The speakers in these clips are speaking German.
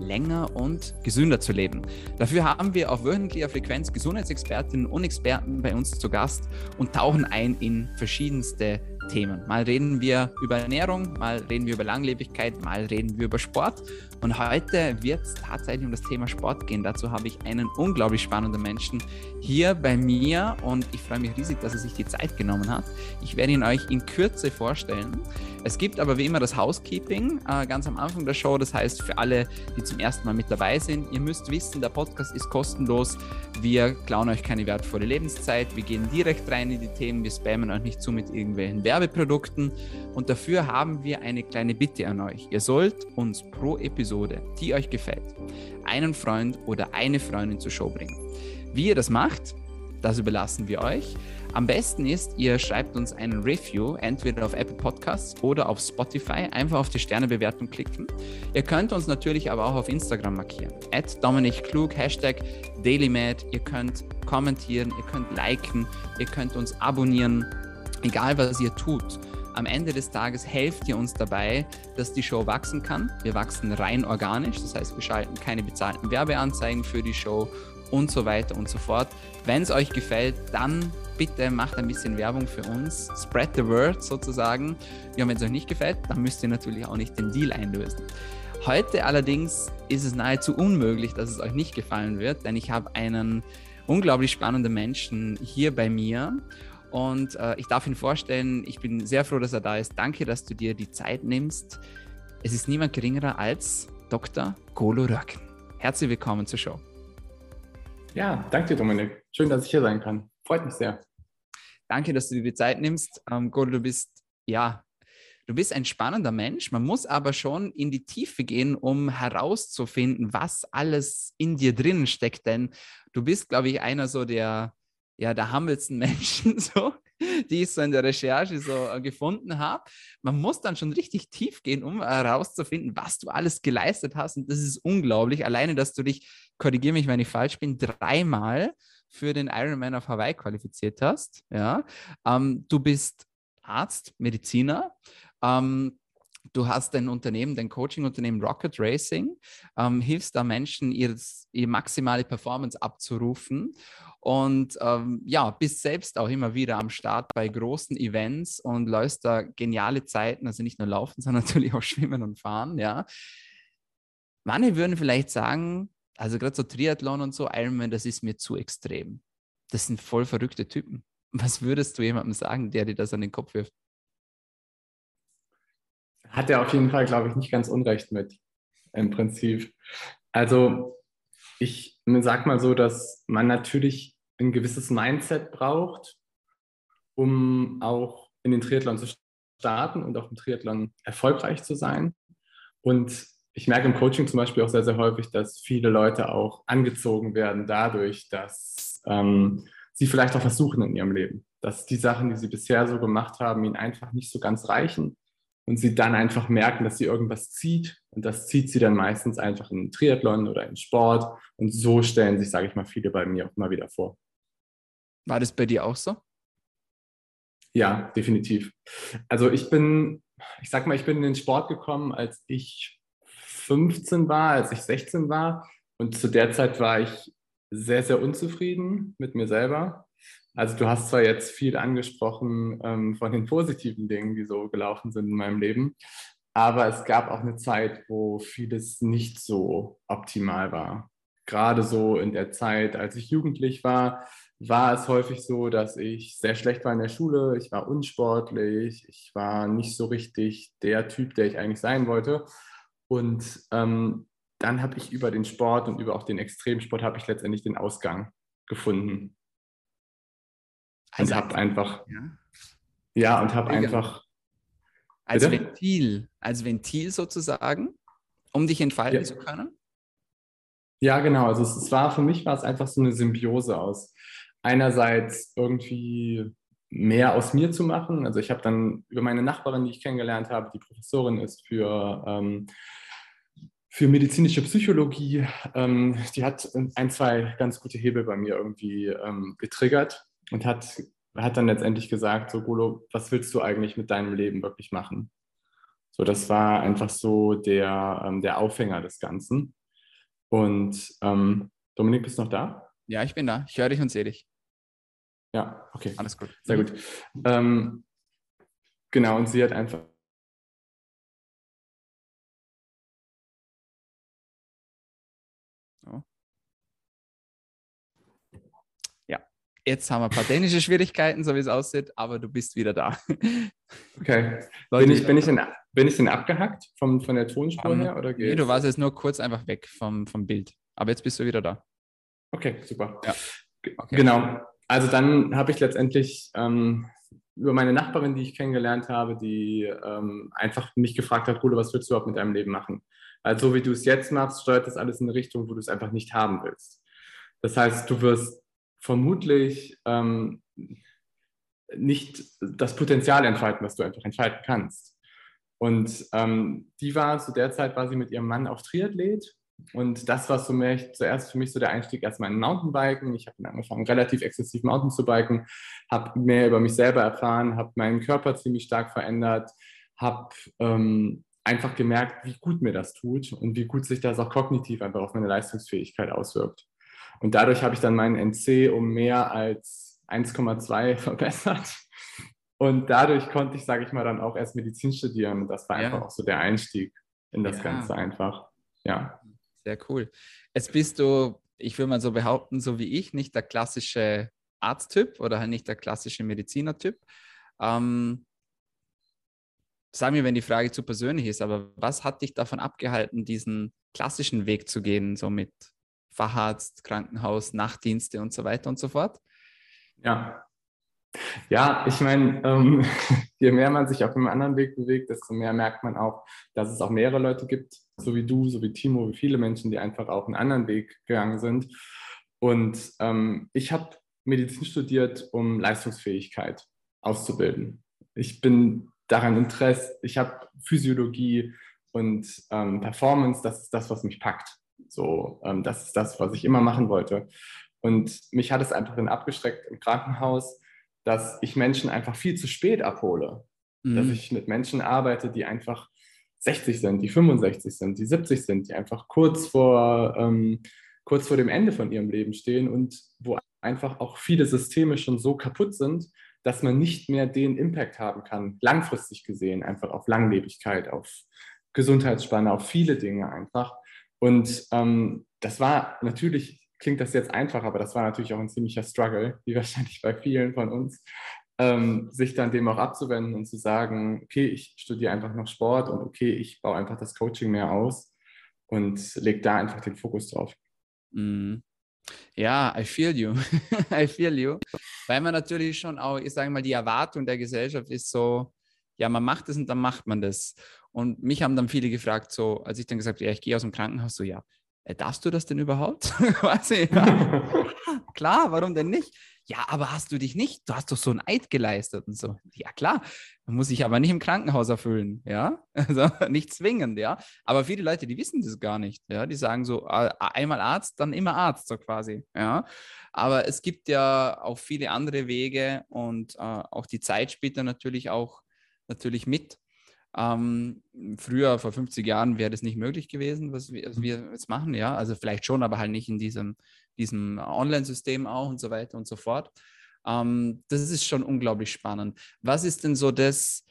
länger und gesünder zu leben. Dafür haben wir auf wöchentlicher Frequenz Gesundheitsexpertinnen und Experten bei uns zu Gast und tauchen ein in verschiedenste Themen. Mal reden wir über Ernährung, mal reden wir über Langlebigkeit, mal reden wir über Sport. Und heute wird es tatsächlich um das Thema Sport gehen. Dazu habe ich einen unglaublich spannenden Menschen hier bei mir und ich freue mich riesig, dass er sich die Zeit genommen hat. Ich werde ihn euch in Kürze vorstellen. Es gibt aber wie immer das Housekeeping äh, ganz am Anfang der Show. Das heißt, für alle, die zum ersten Mal mit dabei sind, ihr müsst wissen, der Podcast ist kostenlos. Wir klauen euch keine wertvolle Lebenszeit. Wir gehen direkt rein in die Themen. Wir spammen euch nicht zu mit irgendwelchen Werbeprodukten. Und dafür haben wir eine kleine Bitte an euch. Ihr sollt uns pro Episode, die euch gefällt, einen Freund oder eine Freundin zur Show bringen. Wie ihr das macht, das überlassen wir euch. Am besten ist, ihr schreibt uns einen Review, entweder auf Apple Podcasts oder auf Spotify. Einfach auf die Sternebewertung klicken. Ihr könnt uns natürlich aber auch auf Instagram markieren. At Dominik Klug, Hashtag DailyMad. Ihr könnt kommentieren, ihr könnt liken, ihr könnt uns abonnieren. Egal was ihr tut. Am Ende des Tages helft ihr uns dabei, dass die Show wachsen kann. Wir wachsen rein organisch, das heißt, wir schalten keine bezahlten Werbeanzeigen für die Show und so weiter und so fort. Wenn es euch gefällt, dann bitte macht ein bisschen Werbung für uns. Spread the word sozusagen. Ja, wenn es euch nicht gefällt, dann müsst ihr natürlich auch nicht den Deal einlösen. Heute allerdings ist es nahezu unmöglich, dass es euch nicht gefallen wird, denn ich habe einen unglaublich spannenden Menschen hier bei mir. Und äh, ich darf ihn vorstellen, ich bin sehr froh, dass er da ist. Danke, dass du dir die Zeit nimmst. Es ist niemand geringerer als Dr. Golo Röcken. Herzlich willkommen zur Show. Ja, danke dir, Dominik. Schön, dass ich hier sein kann. Freut mich sehr. Danke, dass du dir die Zeit nimmst. Ähm, Golo, du bist, ja, du bist ein spannender Mensch. Man muss aber schon in die Tiefe gehen, um herauszufinden, was alles in dir drin steckt. Denn du bist, glaube ich, einer so der, ja, der hummelsten Menschen, so, die ich so in der Recherche so äh, gefunden habe. Man muss dann schon richtig tief gehen, um herauszufinden, was du alles geleistet hast. Und das ist unglaublich. Alleine, dass du dich korrigiere mich, wenn ich falsch bin, dreimal für den Ironman auf Hawaii qualifiziert hast. Ja? Ähm, du bist Arzt, Mediziner. Ähm, du hast dein Unternehmen, dein Coaching-Unternehmen Rocket Racing, ähm, hilfst da Menschen, ihres, ihre maximale Performance abzurufen und ähm, ja, bist selbst auch immer wieder am Start bei großen Events und läufst da geniale Zeiten, also nicht nur laufen, sondern natürlich auch schwimmen und fahren, ja. Manche würden vielleicht sagen, also gerade so Triathlon und so, Ironman, das ist mir zu extrem. Das sind voll verrückte Typen. Was würdest du jemandem sagen, der dir das an den Kopf wirft? Hat er auf jeden Fall, glaube ich, nicht ganz unrecht mit, im Prinzip. Also ich sag mal so, dass man natürlich ein gewisses Mindset braucht, um auch in den Triathlon zu starten und auch im Triathlon erfolgreich zu sein. Und ich merke im Coaching zum Beispiel auch sehr, sehr häufig, dass viele Leute auch angezogen werden dadurch, dass ähm, sie vielleicht auch versuchen in ihrem Leben, dass die Sachen, die sie bisher so gemacht haben, ihnen einfach nicht so ganz reichen und sie dann einfach merken, dass sie irgendwas zieht und das zieht sie dann meistens einfach in Triathlon oder in Sport und so stellen sich, sage ich mal, viele bei mir auch mal wieder vor. War das bei dir auch so? Ja, definitiv. Also ich bin, ich sag mal, ich bin in den Sport gekommen, als ich 15 war, als ich 16 war. Und zu der Zeit war ich sehr, sehr unzufrieden mit mir selber. Also du hast zwar jetzt viel angesprochen ähm, von den positiven Dingen, die so gelaufen sind in meinem Leben, aber es gab auch eine Zeit, wo vieles nicht so optimal war. Gerade so in der Zeit, als ich jugendlich war, war es häufig so, dass ich sehr schlecht war in der Schule, ich war unsportlich, ich war nicht so richtig der Typ, der ich eigentlich sein wollte. Und ähm, dann habe ich über den Sport und über auch den Extremsport habe ich letztendlich den Ausgang gefunden. Also und habe einfach, ja, ja und habe einfach. Als bitte? Ventil, als Ventil sozusagen, um dich entfalten ja. zu können? Ja, genau. Also es, es, war für mich war es einfach so eine Symbiose aus einerseits irgendwie mehr aus mir zu machen. Also ich habe dann über meine Nachbarin, die ich kennengelernt habe, die Professorin ist für, ähm, für medizinische Psychologie, ähm, die hat ein, zwei ganz gute Hebel bei mir irgendwie ähm, getriggert und hat, hat dann letztendlich gesagt, so Golo, was willst du eigentlich mit deinem Leben wirklich machen? So, das war einfach so der, ähm, der Aufhänger des Ganzen. Und ähm, Dominik, bist du noch da? Ja, ich bin da. Ich höre dich und sehe dich. Ja, okay. Alles gut. Sehr gut. Ähm, genau, und sie hat einfach Ja, jetzt haben wir ein paar dänische Schwierigkeiten, so wie es aussieht, aber du bist wieder da. Okay. Leute, bin, ich, bin, ich denn, bin ich denn abgehackt vom, von der Tonspur um, her? Oder geht's? Nee, du warst jetzt nur kurz einfach weg vom, vom Bild. Aber jetzt bist du wieder da. Okay, super. Ja. Okay. Genau. Also dann habe ich letztendlich ähm, über meine Nachbarin, die ich kennengelernt habe, die ähm, einfach mich gefragt hat, Rude, was willst du überhaupt mit deinem Leben machen? Also so wie du es jetzt machst, steuert das alles in eine Richtung, wo du es einfach nicht haben willst. Das heißt, du wirst vermutlich ähm, nicht das Potenzial entfalten, was du einfach entfalten kannst. Und ähm, die war zu der Zeit, war sie mit ihrem Mann auf Triathlet und das war so mehr, zuerst für mich so der Einstieg erstmal in Mountainbiken. Ich habe angefangen, relativ exzessiv Mountain zu biken, habe mehr über mich selber erfahren, habe meinen Körper ziemlich stark verändert, habe ähm, einfach gemerkt, wie gut mir das tut und wie gut sich das auch kognitiv einfach auf meine Leistungsfähigkeit auswirkt. Und dadurch habe ich dann meinen NC um mehr als 1,2 verbessert. Und dadurch konnte ich, sage ich mal, dann auch erst Medizin studieren. Und das war ja. einfach auch so der Einstieg in das ja. Ganze einfach. Ja. Sehr cool. Jetzt bist du, ich würde mal so behaupten, so wie ich, nicht der klassische Arzttyp oder halt nicht der klassische Medizinertyp. Ähm, sag mir, wenn die Frage zu persönlich ist, aber was hat dich davon abgehalten, diesen klassischen Weg zu gehen, so mit Facharzt, Krankenhaus, Nachtdienste und so weiter und so fort? Ja, ja, ich meine, ähm, je mehr man sich auf einem anderen Weg bewegt, desto mehr merkt man auch, dass es auch mehrere Leute gibt, so wie du, so wie Timo, wie viele Menschen, die einfach auch einen anderen Weg gegangen sind. Und ähm, ich habe Medizin studiert, um Leistungsfähigkeit auszubilden. Ich bin daran interessiert, ich habe Physiologie und ähm, Performance, das ist das, was mich packt. So, ähm, das ist das, was ich immer machen wollte. Und mich hat es einfach dann abgestreckt im Krankenhaus, dass ich Menschen einfach viel zu spät abhole. Mhm. Dass ich mit Menschen arbeite, die einfach 60 sind, die 65 sind, die 70 sind, die einfach kurz vor, ähm, kurz vor dem Ende von ihrem Leben stehen und wo einfach auch viele Systeme schon so kaputt sind, dass man nicht mehr den Impact haben kann, langfristig gesehen, einfach auf Langlebigkeit, auf Gesundheitsspanne, auf viele Dinge einfach. Und ähm, das war natürlich klingt das jetzt einfach, aber das war natürlich auch ein ziemlicher Struggle, wie wahrscheinlich bei vielen von uns, ähm, sich dann dem auch abzuwenden und zu sagen, okay, ich studiere einfach noch Sport und okay, ich baue einfach das Coaching mehr aus und lege da einfach den Fokus drauf. Mm. Ja, I feel you. I feel you. Weil man natürlich schon auch, ich sage mal, die Erwartung der Gesellschaft ist so, ja, man macht es und dann macht man das. Und mich haben dann viele gefragt, so, als ich dann gesagt habe, ja, ich gehe aus dem Krankenhaus, so, ja, darfst du das denn überhaupt? Quasi, ja. klar, warum denn nicht? Ja, aber hast du dich nicht? Du hast doch so ein Eid geleistet und so. Ja, klar. Muss ich aber nicht im Krankenhaus erfüllen, ja? Also nicht zwingend, ja. Aber viele Leute, die wissen das gar nicht, ja. Die sagen so, einmal Arzt, dann immer Arzt, so quasi, ja. Aber es gibt ja auch viele andere Wege und äh, auch die Zeit spielt da natürlich auch natürlich mit. Ähm, früher, vor 50 Jahren, wäre das nicht möglich gewesen, was wir, was wir, jetzt machen, ja. Also vielleicht schon, aber halt nicht in diesem, diesem Online-System auch und so weiter und so fort. Ähm, das ist schon unglaublich spannend. Was ist denn so das,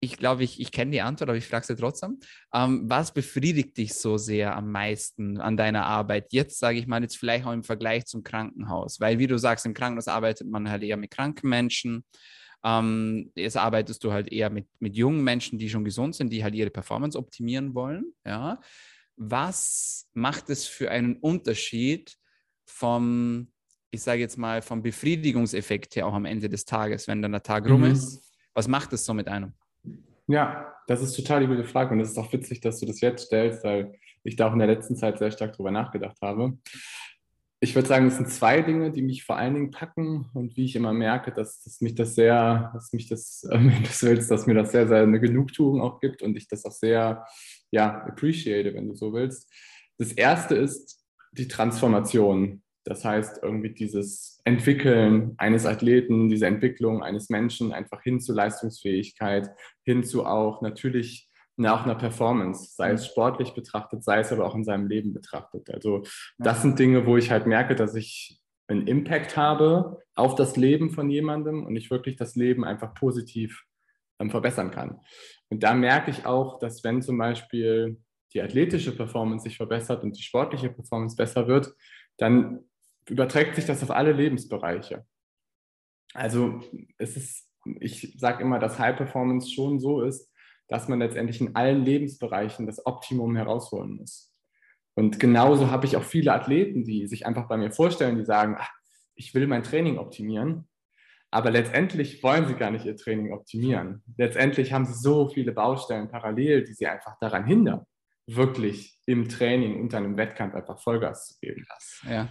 ich glaube, ich, ich kenne die Antwort, aber ich frage sie trotzdem. Ähm, was befriedigt dich so sehr am meisten an deiner Arbeit? Jetzt sage ich mal, jetzt vielleicht auch im Vergleich zum Krankenhaus, weil wie du sagst, im Krankenhaus arbeitet man halt eher mit kranken Menschen. Ähm, jetzt arbeitest du halt eher mit, mit jungen Menschen, die schon gesund sind, die halt ihre Performance optimieren wollen. Ja. Was macht es für einen Unterschied vom, ich sage jetzt mal, vom Befriedigungseffekt her auch am Ende des Tages, wenn dann der Tag rum mhm. ist? Was macht es so mit einem? Ja, das ist total die gute Frage und es ist auch witzig, dass du das jetzt stellst, weil ich da auch in der letzten Zeit sehr stark drüber nachgedacht habe. Ich würde sagen, es sind zwei Dinge, die mich vor allen Dingen packen und wie ich immer merke, dass, dass mich das sehr, dass mich das, äh, das willst, dass mir das sehr, sehr eine Genugtuung auch gibt und ich das auch sehr, ja, appreciate, wenn du so willst. Das erste ist die Transformation. Das heißt, irgendwie dieses Entwickeln eines Athleten, diese Entwicklung eines Menschen einfach hin zu Leistungsfähigkeit, hin zu auch natürlich nach einer Performance, sei es mhm. sportlich betrachtet, sei es aber auch in seinem Leben betrachtet. Also das sind Dinge, wo ich halt merke, dass ich einen Impact habe auf das Leben von jemandem und ich wirklich das Leben einfach positiv ähm, verbessern kann. Und da merke ich auch, dass wenn zum Beispiel die athletische Performance sich verbessert und die sportliche Performance besser wird, dann überträgt sich das auf alle Lebensbereiche. Also es ist, ich sage immer, dass High Performance schon so ist, dass man letztendlich in allen Lebensbereichen das Optimum herausholen muss. Und genauso habe ich auch viele Athleten, die sich einfach bei mir vorstellen, die sagen, ach, ich will mein Training optimieren, aber letztendlich wollen sie gar nicht ihr Training optimieren. Letztendlich haben sie so viele Baustellen parallel, die sie einfach daran hindern, wirklich im Training dann im Wettkampf einfach Vollgas zu geben. Krass, ja.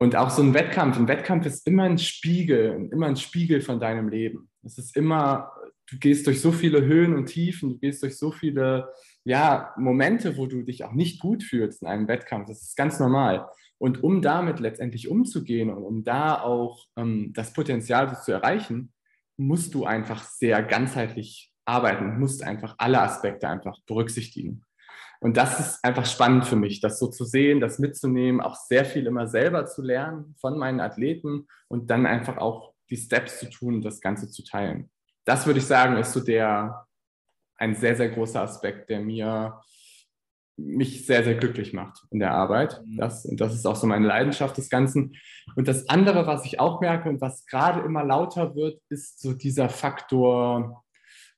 Und auch so ein Wettkampf, ein Wettkampf ist immer ein Spiegel, immer ein Spiegel von deinem Leben. Es ist immer du gehst durch so viele Höhen und Tiefen, du gehst durch so viele ja, Momente, wo du dich auch nicht gut fühlst in einem Wettkampf. Das ist ganz normal. Und um damit letztendlich umzugehen und um da auch ähm, das Potenzial zu erreichen, musst du einfach sehr ganzheitlich arbeiten, musst einfach alle Aspekte einfach berücksichtigen. Und das ist einfach spannend für mich, das so zu sehen, das mitzunehmen, auch sehr viel immer selber zu lernen von meinen Athleten und dann einfach auch die Steps zu tun, das Ganze zu teilen das würde ich sagen, ist so der ein sehr, sehr großer Aspekt, der mir mich sehr, sehr glücklich macht in der Arbeit. Mhm. Das, und das ist auch so meine Leidenschaft des Ganzen. Und das andere, was ich auch merke und was gerade immer lauter wird, ist so dieser Faktor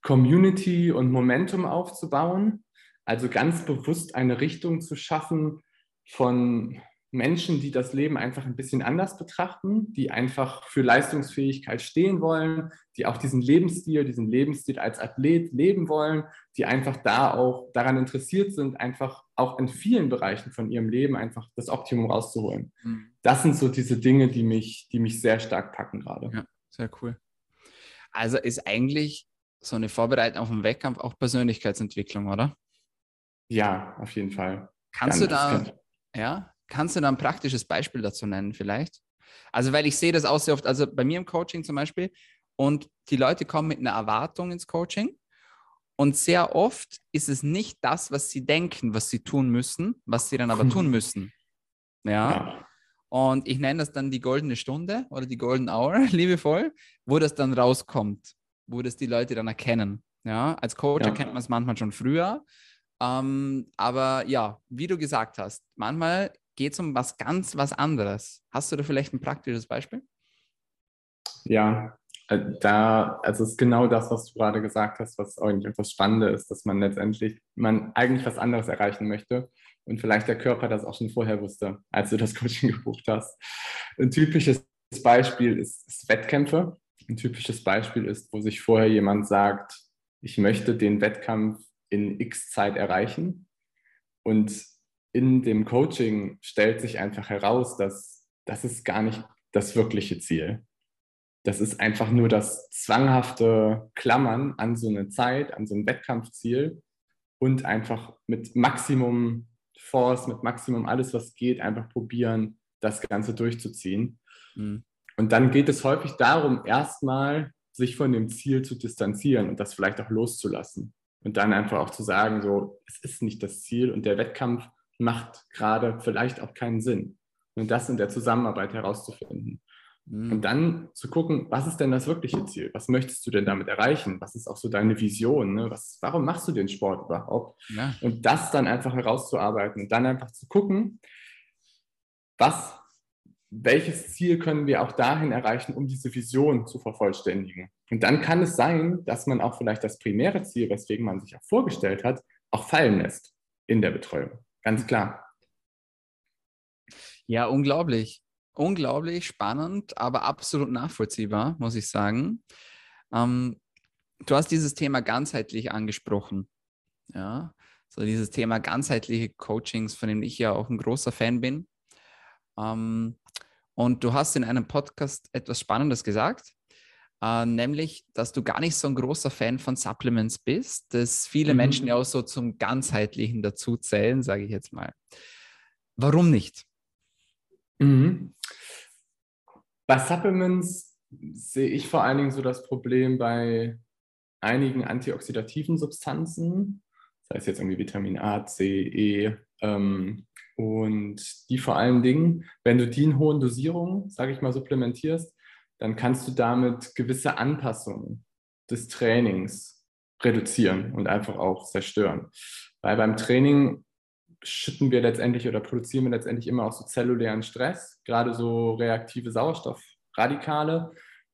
Community und Momentum aufzubauen. Also ganz bewusst eine Richtung zu schaffen von Menschen, die das Leben einfach ein bisschen anders betrachten, die einfach für Leistungsfähigkeit stehen wollen, die auch diesen Lebensstil, diesen Lebensstil als Athlet leben wollen, die einfach da auch daran interessiert sind, einfach auch in vielen Bereichen von ihrem Leben einfach das Optimum rauszuholen. Mhm. Das sind so diese Dinge, die mich, die mich sehr stark packen gerade. Ja, sehr cool. Also ist eigentlich so eine Vorbereitung auf den Wettkampf auch Persönlichkeitsentwicklung, oder? Ja, auf jeden Fall. Kannst Ganz du da, ja, Kannst du da ein praktisches Beispiel dazu nennen vielleicht? Also, weil ich sehe das auch sehr oft, also bei mir im Coaching zum Beispiel, und die Leute kommen mit einer Erwartung ins Coaching. Und sehr oft ist es nicht das, was sie denken, was sie tun müssen, was sie dann aber tun müssen. Ja. Und ich nenne das dann die goldene Stunde oder die Golden Hour, liebevoll, wo das dann rauskommt, wo das die Leute dann erkennen. Ja, als Coach ja. erkennt man es manchmal schon früher. Ähm, aber ja, wie du gesagt hast, manchmal geht es um was ganz was anderes. Hast du da vielleicht ein praktisches Beispiel? Ja, äh, da, also es ist genau das, was du gerade gesagt hast, was eigentlich etwas Spannende ist, dass man letztendlich, man eigentlich was anderes erreichen möchte und vielleicht der Körper das auch schon vorher wusste, als du das Coaching gebucht hast. Ein typisches Beispiel ist, ist Wettkämpfe. Ein typisches Beispiel ist, wo sich vorher jemand sagt, ich möchte den Wettkampf in X Zeit erreichen und in dem Coaching stellt sich einfach heraus, dass das ist gar nicht das wirkliche Ziel. Das ist einfach nur das zwanghafte Klammern an so eine Zeit, an so ein Wettkampfziel und einfach mit Maximum Force, mit Maximum alles, was geht, einfach probieren, das Ganze durchzuziehen. Mhm. Und dann geht es häufig darum, erstmal sich von dem Ziel zu distanzieren und das vielleicht auch loszulassen. Und dann einfach auch zu sagen, so, es ist nicht das Ziel und der Wettkampf macht gerade vielleicht auch keinen Sinn. Und das in der Zusammenarbeit herauszufinden. Mhm. Und dann zu gucken, was ist denn das wirkliche Ziel? Was möchtest du denn damit erreichen? Was ist auch so deine Vision? Ne? Was, warum machst du den Sport überhaupt? Ja. Und das dann einfach herauszuarbeiten und dann einfach zu gucken, was, welches Ziel können wir auch dahin erreichen, um diese Vision zu vervollständigen. Und dann kann es sein, dass man auch vielleicht das primäre Ziel, weswegen man sich auch vorgestellt hat, auch fallen lässt in der Betreuung. Ganz klar. Ja, unglaublich. Unglaublich spannend, aber absolut nachvollziehbar, muss ich sagen. Ähm, du hast dieses Thema ganzheitlich angesprochen. Ja, so dieses Thema ganzheitliche Coachings, von dem ich ja auch ein großer Fan bin. Ähm, und du hast in einem Podcast etwas Spannendes gesagt, äh, nämlich, dass du gar nicht so ein großer Fan von Supplements bist, dass viele mhm. Menschen ja auch so zum ganzheitlichen dazu zählen, sage ich jetzt mal. Warum nicht? Mhm. Bei Supplements sehe ich vor allen Dingen so das Problem bei einigen antioxidativen Substanzen, sei es jetzt irgendwie Vitamin A, C, E, ähm, und die vor allen Dingen, wenn du die in hohen Dosierungen, sage ich mal, supplementierst, dann kannst du damit gewisse Anpassungen des Trainings reduzieren und einfach auch zerstören. Weil beim Training schütten wir letztendlich oder produzieren wir letztendlich immer auch so zellulären Stress, gerade so reaktive Sauerstoffradikale.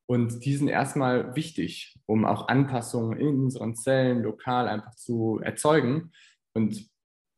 Und die sind erstmal wichtig, um auch Anpassungen in unseren Zellen lokal einfach zu erzeugen. Und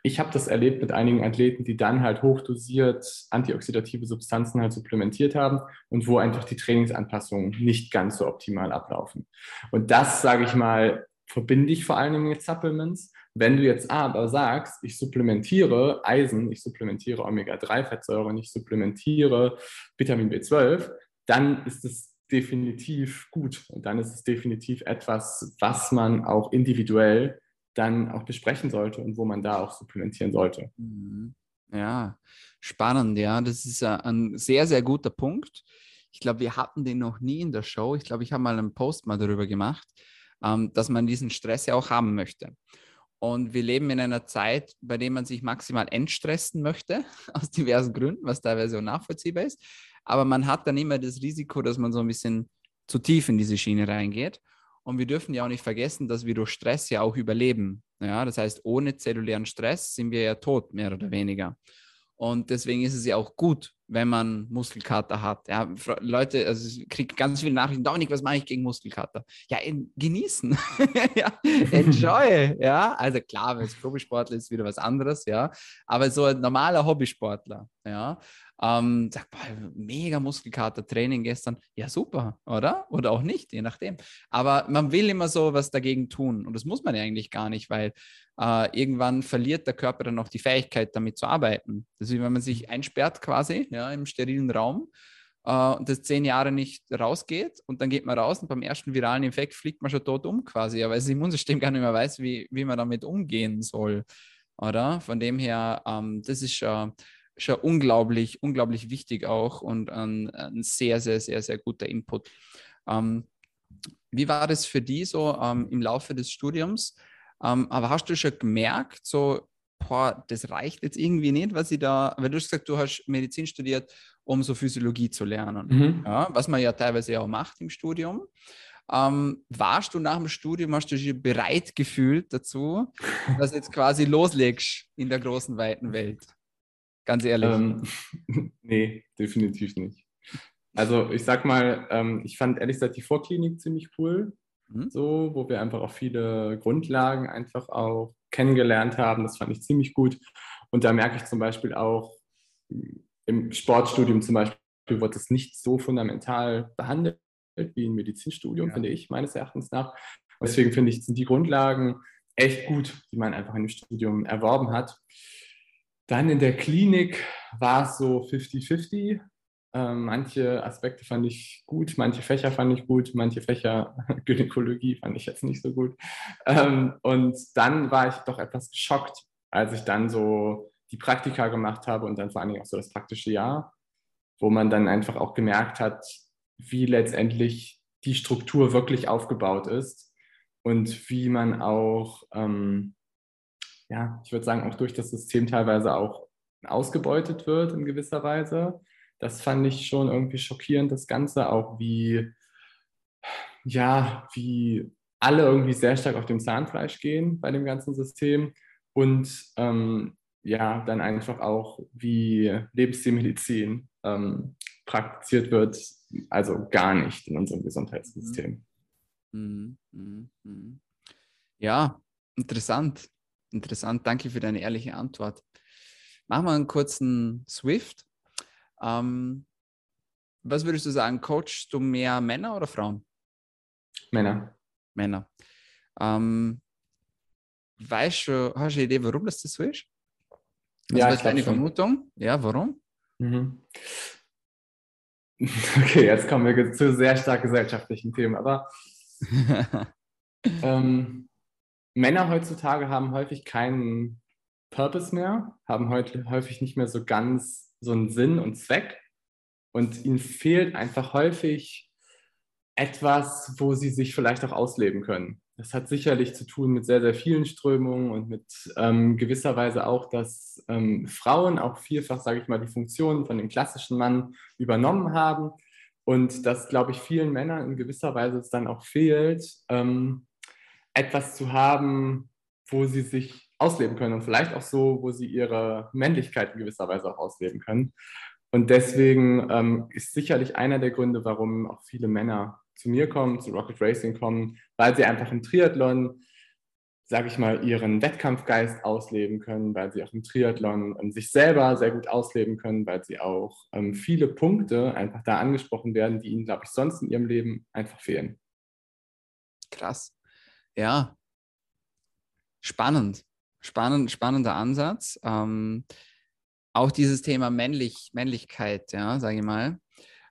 ich habe das erlebt mit einigen Athleten, die dann halt hochdosiert antioxidative Substanzen halt supplementiert haben und wo einfach die Trainingsanpassungen nicht ganz so optimal ablaufen. Und das, sage ich mal, verbinde ich vor allen Dingen mit Supplements. Wenn du jetzt aber sagst, ich supplementiere Eisen, ich supplementiere Omega-3-Fettsäuren, ich supplementiere Vitamin B12, dann ist es definitiv gut und dann ist es definitiv etwas, was man auch individuell dann auch besprechen sollte und wo man da auch supplementieren sollte. Mhm. Ja, spannend, ja. Das ist ein sehr, sehr guter Punkt. Ich glaube, wir hatten den noch nie in der Show. Ich glaube, ich habe mal einen Post mal darüber gemacht, ähm, dass man diesen Stress ja auch haben möchte. Und wir leben in einer Zeit, bei der man sich maximal entstressen möchte, aus diversen Gründen, was teilweise auch nachvollziehbar ist. Aber man hat dann immer das Risiko, dass man so ein bisschen zu tief in diese Schiene reingeht. Und wir dürfen ja auch nicht vergessen, dass wir durch Stress ja auch überleben. Ja, das heißt, ohne zellulären Stress sind wir ja tot, mehr oder weniger. Und deswegen ist es ja auch gut, wenn man Muskelkater hat. Ja, Leute, also ich kriege ganz viele Nachrichten, Dominik, was mache ich gegen Muskelkater? Ja, in, genießen. ja, enjoy. ja, also klar, als Profisportler ist wieder was anderes, ja. Aber so ein normaler Hobbysportler, ja, ähm, sagt, boah, mega Muskelkater-Training gestern. Ja, super, oder? Oder auch nicht, je nachdem. Aber man will immer so was dagegen tun. Und das muss man ja eigentlich gar nicht, weil äh, irgendwann verliert der Körper dann auch die Fähigkeit, damit zu arbeiten. Das ist wie wenn man sich einsperrt quasi ja, im sterilen Raum äh, und das zehn Jahre nicht rausgeht und dann geht man raus und beim ersten viralen Infekt fliegt man schon tot um quasi, aber das Immunsystem gar nicht mehr weiß, wie, wie man damit umgehen soll. Oder? Von dem her, ähm, das ist schon schon unglaublich, unglaublich wichtig auch und ein, ein sehr, sehr, sehr, sehr guter Input. Ähm, wie war das für die so ähm, im Laufe des Studiums? Ähm, aber hast du schon gemerkt, so, boah, das reicht jetzt irgendwie nicht, was ich da, weil du hast gesagt, du hast Medizin studiert, um so Physiologie zu lernen, mhm. ja, was man ja teilweise auch macht im Studium. Ähm, warst du nach dem Studium, hast du dich bereit gefühlt dazu, dass du jetzt quasi loslegst in der großen, weiten Welt? Ganz ehrlich. Ähm, nee, definitiv nicht. Also ich sag mal, ähm, ich fand ehrlich gesagt die Vorklinik ziemlich cool, mhm. so, wo wir einfach auch viele Grundlagen einfach auch kennengelernt haben. Das fand ich ziemlich gut. Und da merke ich zum Beispiel auch, im Sportstudium zum Beispiel wird es nicht so fundamental behandelt wie im Medizinstudium, ja. finde ich, meines Erachtens nach. Und deswegen finde ich, sind die Grundlagen echt gut, die man einfach im Studium erworben hat. Dann in der Klinik war es so 50-50. Ähm, manche Aspekte fand ich gut, manche Fächer fand ich gut, manche Fächer Gynäkologie fand ich jetzt nicht so gut. Ähm, und dann war ich doch etwas geschockt, als ich dann so die Praktika gemacht habe und dann vor Dingen auch so das praktische Jahr, wo man dann einfach auch gemerkt hat, wie letztendlich die Struktur wirklich aufgebaut ist und wie man auch ähm, ja, ich würde sagen, auch durch das System teilweise auch ausgebeutet wird in gewisser Weise. Das fand ich schon irgendwie schockierend, das Ganze, auch wie, ja, wie alle irgendwie sehr stark auf dem Zahnfleisch gehen bei dem ganzen System und ähm, ja, dann einfach auch wie Lebensstilmedizin ähm, praktiziert wird, also gar nicht in unserem Gesundheitssystem. Mhm. Mhm. Mhm. Ja, interessant. Interessant, danke für deine ehrliche Antwort. Machen wir einen kurzen Swift. Ähm, was würdest du sagen, coachst du mehr Männer oder Frauen? Männer. Männer. Ähm, weißt du, hast du eine Idee, warum das so ist? Also ja, was ist deine Vermutung? Ja, warum? Mhm. Okay, jetzt kommen wir zu sehr stark gesellschaftlichen Themen, aber ähm, Männer heutzutage haben häufig keinen Purpose mehr, haben heute häufig nicht mehr so ganz so einen Sinn und Zweck und ihnen fehlt einfach häufig etwas, wo sie sich vielleicht auch ausleben können. Das hat sicherlich zu tun mit sehr, sehr vielen Strömungen und mit ähm, gewisser Weise auch, dass ähm, Frauen auch vielfach, sage ich mal, die Funktionen von dem klassischen Mann übernommen haben und dass, glaube ich, vielen Männern in gewisser Weise es dann auch fehlt, ähm, etwas zu haben, wo sie sich ausleben können und vielleicht auch so, wo sie ihre Männlichkeit in gewisser Weise auch ausleben können. Und deswegen ähm, ist sicherlich einer der Gründe, warum auch viele Männer zu mir kommen, zu Rocket Racing kommen, weil sie einfach im Triathlon, sage ich mal, ihren Wettkampfgeist ausleben können, weil sie auch im Triathlon ähm, sich selber sehr gut ausleben können, weil sie auch ähm, viele Punkte einfach da angesprochen werden, die ihnen, glaube ich, sonst in ihrem Leben einfach fehlen. Krass. Ja. Spannend. Spannend, spannender Ansatz. Ähm, auch dieses Thema Männlich, Männlichkeit, ja, sage ich mal.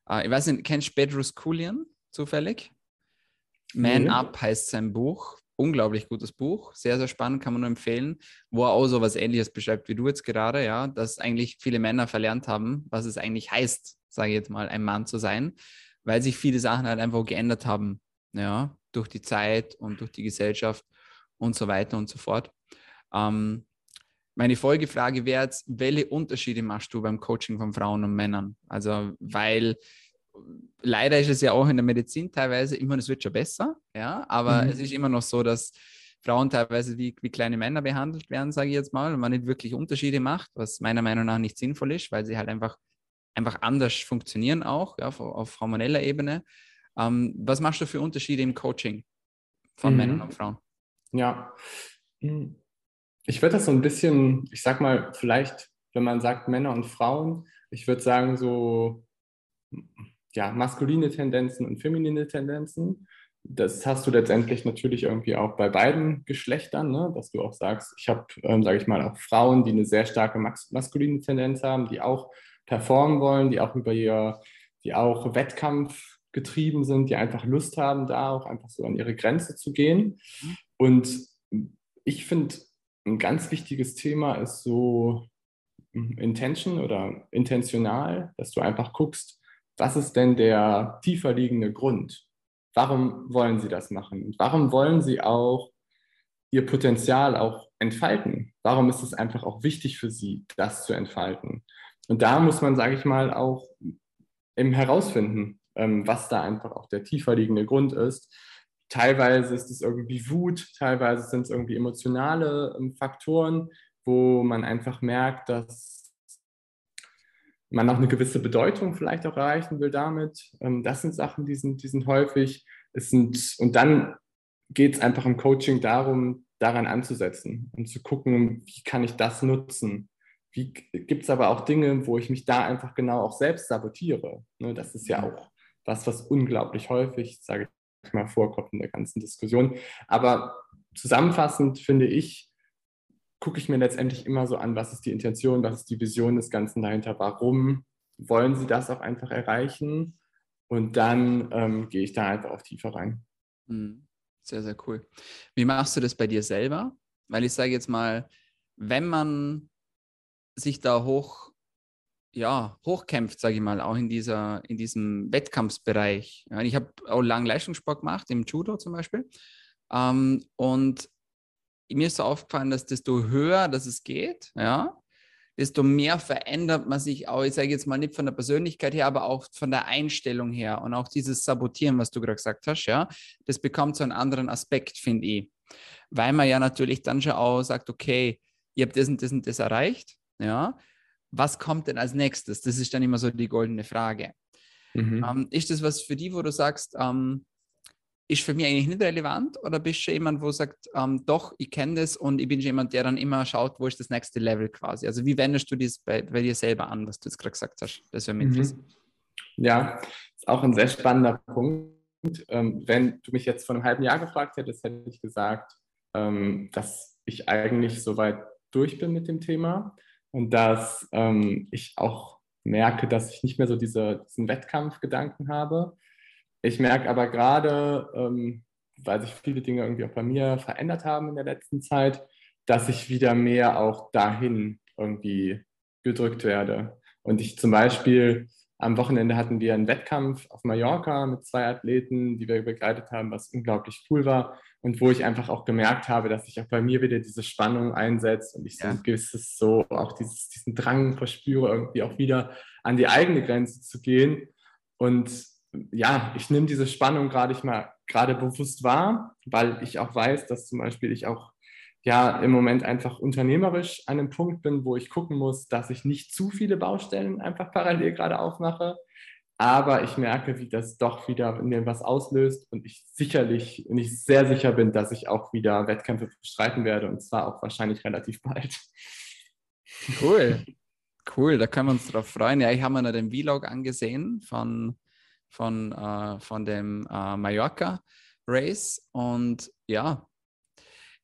Äh, ich weiß nicht, kennst du Bedros Kulian? zufällig. Man mhm. Up heißt sein Buch. Unglaublich gutes Buch, sehr, sehr spannend, kann man nur empfehlen, wo er auch so was ähnliches beschreibt wie du jetzt gerade, ja, dass eigentlich viele Männer verlernt haben, was es eigentlich heißt, sage ich jetzt mal, ein Mann zu sein, weil sich viele Sachen halt einfach geändert haben, ja, durch die Zeit und durch die Gesellschaft und so weiter und so fort. Ähm, meine Folgefrage wäre jetzt, welche Unterschiede machst du beim Coaching von Frauen und Männern? Also, weil leider ist es ja auch in der Medizin teilweise immer, es wird schon besser, ja, aber mhm. es ist immer noch so, dass Frauen teilweise wie, wie kleine Männer behandelt werden, sage ich jetzt mal, und man nicht wirklich Unterschiede macht, was meiner Meinung nach nicht sinnvoll ist, weil sie halt einfach, einfach anders funktionieren auch, ja, auf, auf hormoneller Ebene. Ähm, was machst du für Unterschiede im Coaching von mhm. Männern und Frauen? Ja, hm. ich würde das so ein bisschen, ich sag mal, vielleicht, wenn man sagt Männer und Frauen, ich würde sagen so ja, maskuline Tendenzen und feminine Tendenzen. Das hast du letztendlich natürlich irgendwie auch bei beiden Geschlechtern, ne? dass du auch sagst, ich habe, ähm, sage ich mal, auch Frauen, die eine sehr starke mas maskuline Tendenz haben, die auch performen wollen, die auch über ihr, die auch Wettkampf getrieben sind, die einfach Lust haben, da auch einfach so an ihre Grenze zu gehen. Mhm. Und ich finde, ein ganz wichtiges Thema ist so hm, Intention oder intentional, dass du einfach guckst, was ist denn der tiefer liegende Grund? Warum wollen Sie das machen? Und warum wollen Sie auch Ihr Potenzial auch entfalten? Warum ist es einfach auch wichtig für Sie, das zu entfalten? Und da muss man, sage ich mal, auch eben herausfinden, was da einfach auch der tiefer liegende Grund ist. Teilweise ist es irgendwie Wut, teilweise sind es irgendwie emotionale ähm, Faktoren, wo man einfach merkt, dass man auch eine gewisse Bedeutung vielleicht auch erreichen will damit. Ähm, das sind Sachen, die sind, die sind häufig. Es sind, und dann geht es einfach im Coaching darum, daran anzusetzen und zu gucken, wie kann ich das nutzen. Wie gibt es aber auch Dinge, wo ich mich da einfach genau auch selbst sabotiere. Ne, das ist ja auch was, was unglaublich häufig, sage ich mal, vorkommt in der ganzen Diskussion. Aber zusammenfassend finde ich, gucke ich mir letztendlich immer so an, was ist die Intention, was ist die Vision des Ganzen dahinter, warum wollen Sie das auch einfach erreichen? Und dann ähm, gehe ich da einfach auch tiefer rein. Hm, sehr, sehr cool. Wie machst du das bei dir selber? Weil ich sage jetzt mal, wenn man sich da hoch, ja, hochkämpft, sage ich mal, auch in, dieser, in diesem Wettkampfsbereich. Ja, ich habe auch lange Leistungssport gemacht, im Judo zum Beispiel. Ähm, und mir ist so aufgefallen, dass desto höher dass es geht, ja, desto mehr verändert man sich auch, ich sage jetzt mal nicht von der Persönlichkeit her, aber auch von der Einstellung her und auch dieses Sabotieren, was du gerade gesagt hast, ja, das bekommt so einen anderen Aspekt, finde ich. Weil man ja natürlich dann schon auch sagt, okay, ihr habt das und das und das erreicht, ja, was kommt denn als nächstes? Das ist dann immer so die goldene Frage. Mhm. Ähm, ist das was für die, wo du sagst, ähm, ist für mich eigentlich nicht relevant oder bist du jemand, wo sagt, ähm, doch, ich kenne das und ich bin jemand, der dann immer schaut, wo ist das nächste Level quasi? Also wie wendest du das bei, bei dir selber an, was du jetzt gerade gesagt hast? Das wäre mir mhm. Ja, ist auch ein sehr spannender Punkt. Ähm, wenn du mich jetzt vor einem halben Jahr gefragt hättest, hätte ich gesagt, ähm, dass ich eigentlich soweit durch bin mit dem Thema und dass ähm, ich auch merke, dass ich nicht mehr so diese, diesen Wettkampfgedanken habe. Ich merke aber gerade, ähm, weil sich viele Dinge irgendwie auch bei mir verändert haben in der letzten Zeit, dass ich wieder mehr auch dahin irgendwie gedrückt werde. Und ich zum Beispiel am Wochenende hatten wir einen Wettkampf auf Mallorca mit zwei Athleten, die wir begleitet haben, was unglaublich cool war und wo ich einfach auch gemerkt habe, dass sich auch bei mir wieder diese Spannung einsetzt und ich so ein gewisses so auch dieses, diesen Drang verspüre, irgendwie auch wieder an die eigene Grenze zu gehen. Und ja, ich nehme diese Spannung gerade ich mal gerade bewusst wahr, weil ich auch weiß, dass zum Beispiel ich auch ja im Moment einfach unternehmerisch an einem Punkt bin, wo ich gucken muss, dass ich nicht zu viele Baustellen einfach parallel gerade aufmache. Aber ich merke, wie das doch wieder in mir was auslöst und ich sicherlich, nicht sehr sicher bin, dass ich auch wieder Wettkämpfe bestreiten werde und zwar auch wahrscheinlich relativ bald. Cool. Cool, da können wir uns drauf freuen. Ja, ich habe mir noch den Vlog angesehen von, von, äh, von dem äh, Mallorca Race und ja,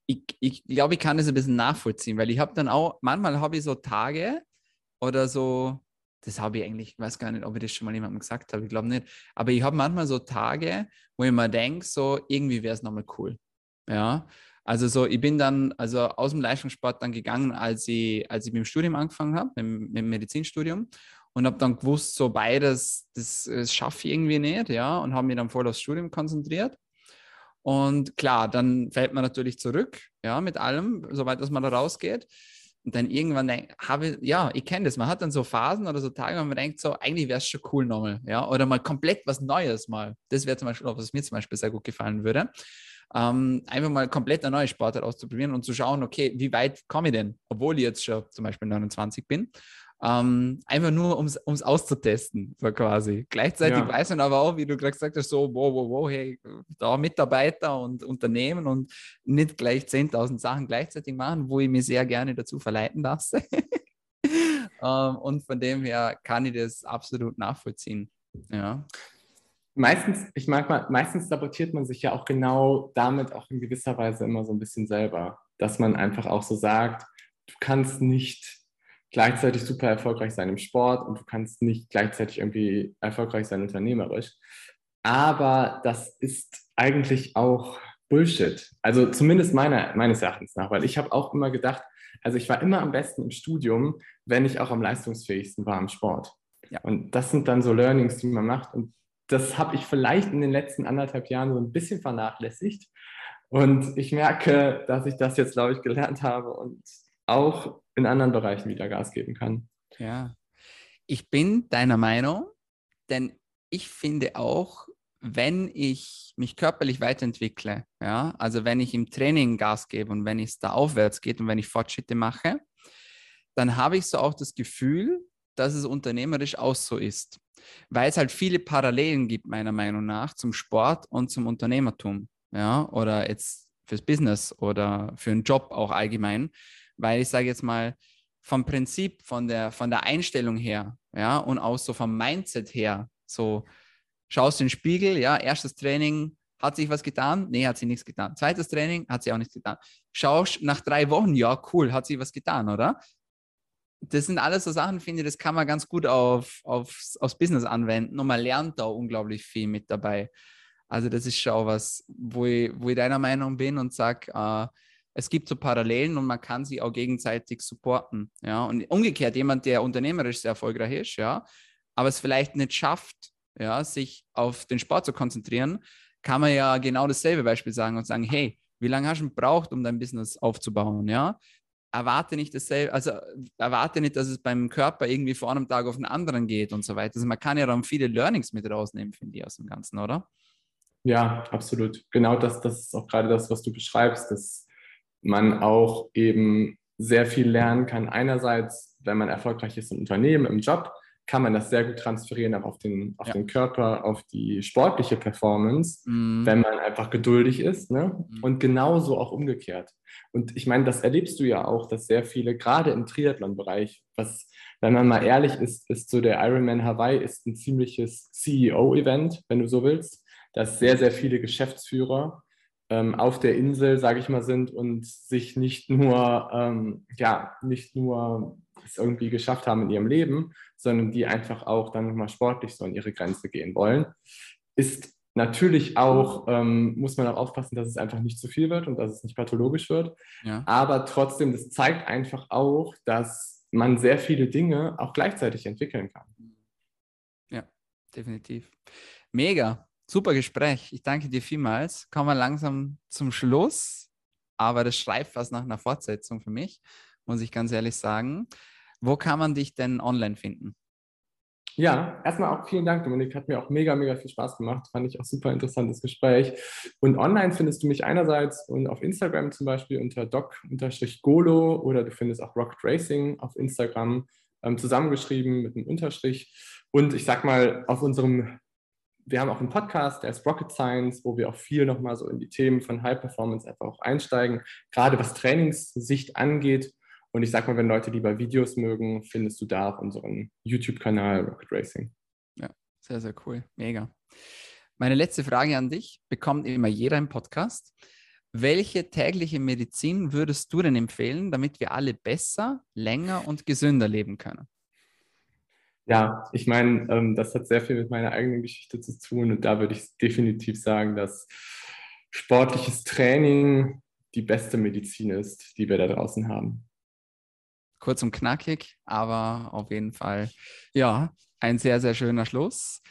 ich, ich glaube, ich kann das ein bisschen nachvollziehen, weil ich habe dann auch, manchmal habe ich so Tage oder so, das habe ich eigentlich, ich weiß gar nicht, ob ich das schon mal jemandem gesagt habe, ich glaube nicht, aber ich habe manchmal so Tage, wo ich mir denke, so irgendwie wäre es nochmal cool. Ja, also so, ich bin dann also aus dem Leistungssport dann gegangen, als ich, als ich mit dem Studium angefangen habe, mit, mit dem Medizinstudium und habe dann gewusst, so beides, das, das schaffe ich irgendwie nicht, ja, und habe mich dann voll aufs Studium konzentriert. Und klar, dann fällt man natürlich zurück, ja, mit allem, soweit dass man da rausgeht. Und dann irgendwann habe ich, ja, ich kenne das, man hat dann so Phasen oder so Tage, wo man denkt, so, eigentlich wäre es schon cool nochmal, ja, oder mal komplett was Neues mal. Das wäre zum Beispiel, was mir zum Beispiel sehr gut gefallen würde. Ähm, einfach mal komplett eine neue Sportart auszuprobieren und zu schauen, okay, wie weit komme ich denn, obwohl ich jetzt schon zum Beispiel 29 bin. Ähm, einfach nur, um es auszutesten, so quasi. Gleichzeitig ja. weiß man aber auch, wie du gerade gesagt hast, so, wow, wow, wow, hey, da Mitarbeiter und Unternehmen und nicht gleich 10.000 Sachen gleichzeitig machen, wo ich mir sehr gerne dazu verleiten lasse. ähm, und von dem her kann ich das absolut nachvollziehen. Ja. Meistens, ich mag mal, meistens sabotiert man sich ja auch genau damit auch in gewisser Weise immer so ein bisschen selber, dass man einfach auch so sagt, du kannst nicht gleichzeitig super erfolgreich sein im Sport und du kannst nicht gleichzeitig irgendwie erfolgreich sein unternehmerisch. Aber das ist eigentlich auch Bullshit. Also zumindest meiner, meines Erachtens nach, weil ich habe auch immer gedacht, also ich war immer am besten im Studium, wenn ich auch am leistungsfähigsten war im Sport. Ja. Und das sind dann so Learnings, die man macht. Und das habe ich vielleicht in den letzten anderthalb Jahren so ein bisschen vernachlässigt. Und ich merke, dass ich das jetzt, glaube ich, gelernt habe und auch in anderen Bereichen wieder Gas geben kann. Ja, ich bin deiner Meinung, denn ich finde auch, wenn ich mich körperlich weiterentwickle, ja, also wenn ich im Training Gas gebe und wenn es da aufwärts geht und wenn ich Fortschritte mache, dann habe ich so auch das Gefühl, dass es unternehmerisch auch so ist, weil es halt viele Parallelen gibt, meiner Meinung nach, zum Sport und zum Unternehmertum, ja, oder jetzt fürs Business oder für einen Job auch allgemein weil ich sage jetzt mal, vom Prinzip, von der, von der Einstellung her, ja, und auch so vom Mindset her, so schaust in den Spiegel, ja, erstes Training, hat sich was getan? Nee, hat sie nichts getan. Zweites Training, hat sie auch nichts getan. Schaust nach drei Wochen, ja, cool, hat sie was getan, oder? Das sind alles so Sachen, finde ich, das kann man ganz gut auf, aufs, aufs Business anwenden und man lernt da unglaublich viel mit dabei. Also das ist schon was, wo ich, wo ich deiner Meinung bin und sage, äh, es gibt so Parallelen und man kann sie auch gegenseitig supporten. Ja, und umgekehrt, jemand, der unternehmerisch sehr erfolgreich ist, ja, aber es vielleicht nicht schafft, ja, sich auf den Sport zu konzentrieren, kann man ja genau dasselbe Beispiel sagen und sagen, hey, wie lange hast du gebraucht, um dein Business aufzubauen, ja? Erwarte nicht dasselbe, also erwarte nicht, dass es beim Körper irgendwie vor einem Tag auf den anderen geht und so weiter. Also man kann ja dann viele Learnings mit rausnehmen, finde ich, aus dem Ganzen, oder? Ja, absolut. Genau das, das ist auch gerade das, was du beschreibst. Das man auch eben sehr viel lernen kann. Einerseits, wenn man erfolgreich ist im Unternehmen, im Job, kann man das sehr gut transferieren auch auf den, auf ja. den Körper, auf die sportliche Performance, mhm. wenn man einfach geduldig ist. Ne? Mhm. Und genauso auch umgekehrt. Und ich meine, das erlebst du ja auch, dass sehr viele, gerade im Triathlon-Bereich, was, wenn man mal ehrlich ist, ist so der Ironman Hawaii ist ein ziemliches CEO-Event, wenn du so willst. dass sehr, sehr viele Geschäftsführer ähm, auf der Insel, sage ich mal, sind und sich nicht nur, ähm, ja, nicht nur es irgendwie geschafft haben in ihrem Leben, sondern die einfach auch dann nochmal sportlich so an ihre Grenze gehen wollen, ist natürlich auch, ähm, muss man auch aufpassen, dass es einfach nicht zu viel wird und dass es nicht pathologisch wird. Ja. Aber trotzdem, das zeigt einfach auch, dass man sehr viele Dinge auch gleichzeitig entwickeln kann. Ja, definitiv. Mega. Super Gespräch. Ich danke dir vielmals. Kommen wir langsam zum Schluss, aber das schreibt fast nach einer Fortsetzung für mich, muss ich ganz ehrlich sagen. Wo kann man dich denn online finden? Ja, erstmal auch vielen Dank, Dominik. Hat mir auch mega, mega viel Spaß gemacht. Fand ich auch super interessantes Gespräch. Und online findest du mich einerseits und auf Instagram zum Beispiel unter doc-golo oder du findest auch Rocket Racing auf Instagram ähm, zusammengeschrieben mit einem Unterstrich. Und ich sag mal, auf unserem wir haben auch einen Podcast, der ist Rocket Science, wo wir auch viel nochmal so in die Themen von High Performance einfach auch einsteigen, gerade was Trainingssicht angeht. Und ich sag mal, wenn Leute lieber Videos mögen, findest du da auf unserem YouTube-Kanal Rocket Racing. Ja, sehr, sehr cool. Mega. Meine letzte Frage an dich bekommt immer jeder im Podcast. Welche tägliche Medizin würdest du denn empfehlen, damit wir alle besser, länger und gesünder leben können? Ja, ich meine, ähm, das hat sehr viel mit meiner eigenen Geschichte zu tun und da würde ich definitiv sagen, dass sportliches Training die beste Medizin ist, die wir da draußen haben. Kurz und knackig, aber auf jeden Fall, ja, ein sehr, sehr schöner Schluss.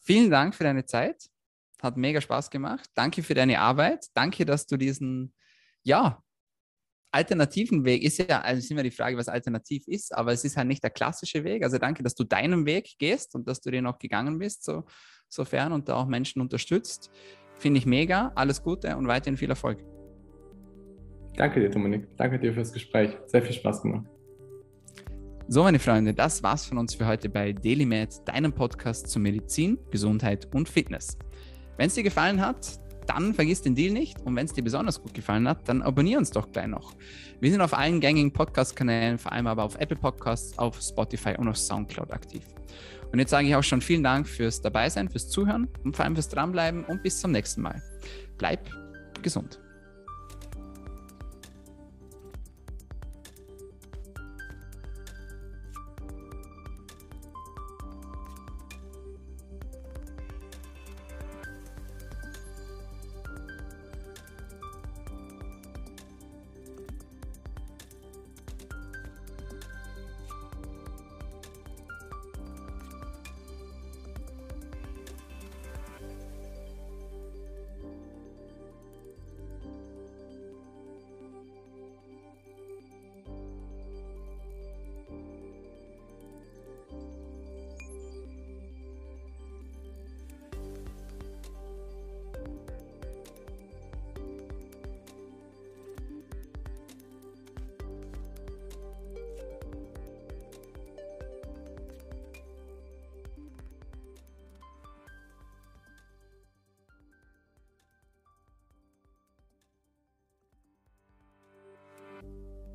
Vielen Dank für deine Zeit. Hat mega Spaß gemacht. Danke für deine Arbeit. Danke, dass du diesen, ja, alternativen Weg ist ja, also ist immer die Frage, was alternativ ist, aber es ist halt nicht der klassische Weg. Also danke, dass du deinen Weg gehst und dass du den auch gegangen bist, so, sofern und da auch Menschen unterstützt. Finde ich mega. Alles Gute und weiterhin viel Erfolg. Danke dir, Dominik. Danke dir fürs Gespräch. Sehr viel Spaß gemacht. So, meine Freunde, das war's von uns für heute bei DailyMed, deinem Podcast zu Medizin, Gesundheit und Fitness. Wenn es dir gefallen hat, dann vergiss den Deal nicht. Und wenn es dir besonders gut gefallen hat, dann abonnier uns doch gleich noch. Wir sind auf allen gängigen Podcast-Kanälen, vor allem aber auf Apple Podcasts, auf Spotify und auf Soundcloud aktiv. Und jetzt sage ich auch schon vielen Dank fürs Dabeisein, fürs Zuhören und vor allem fürs Dranbleiben und bis zum nächsten Mal. Bleib gesund.